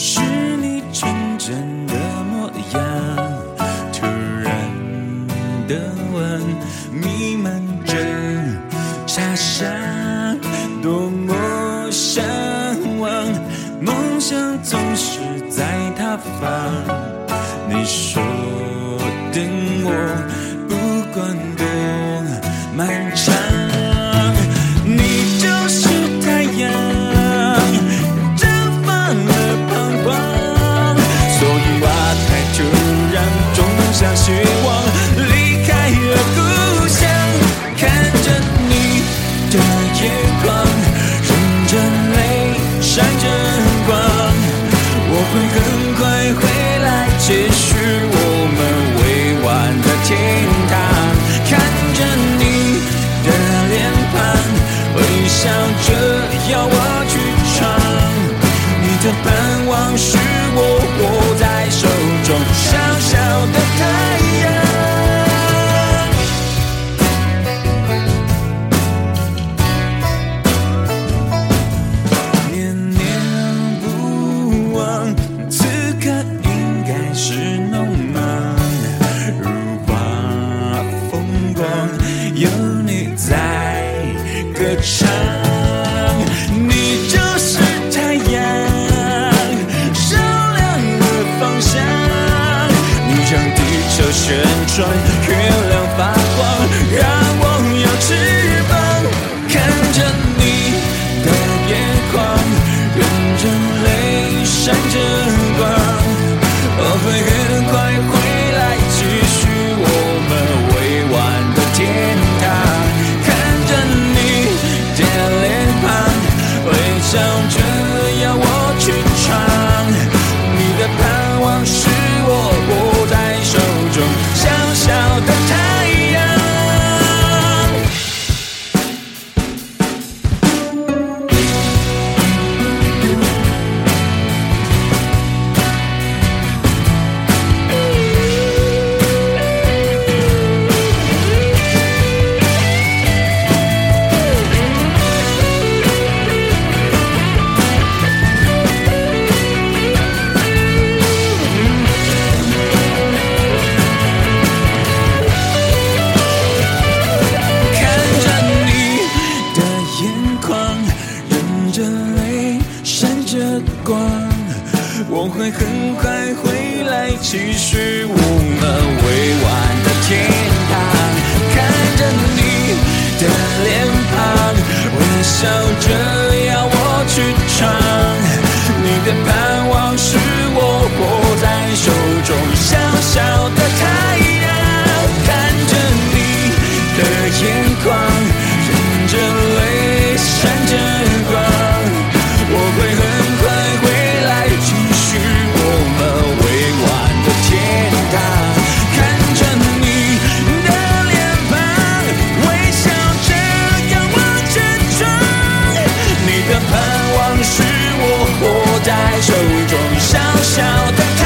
是你纯真的模样突然的吻弥漫着茶香多么向往梦想总是在他方你说等我不管的眼眶，忍着泪，闪着光，我会很快回来，继续我们未完的天堂，看着你的脸庞，微笑着要我去闯。你的盼望是我握唱。你就是太阳，照亮了方向。你将地球旋转，月亮发光，让会很快回来，继续我们未完的天堂，看着你的脸庞，微笑着。是我握在手中小小的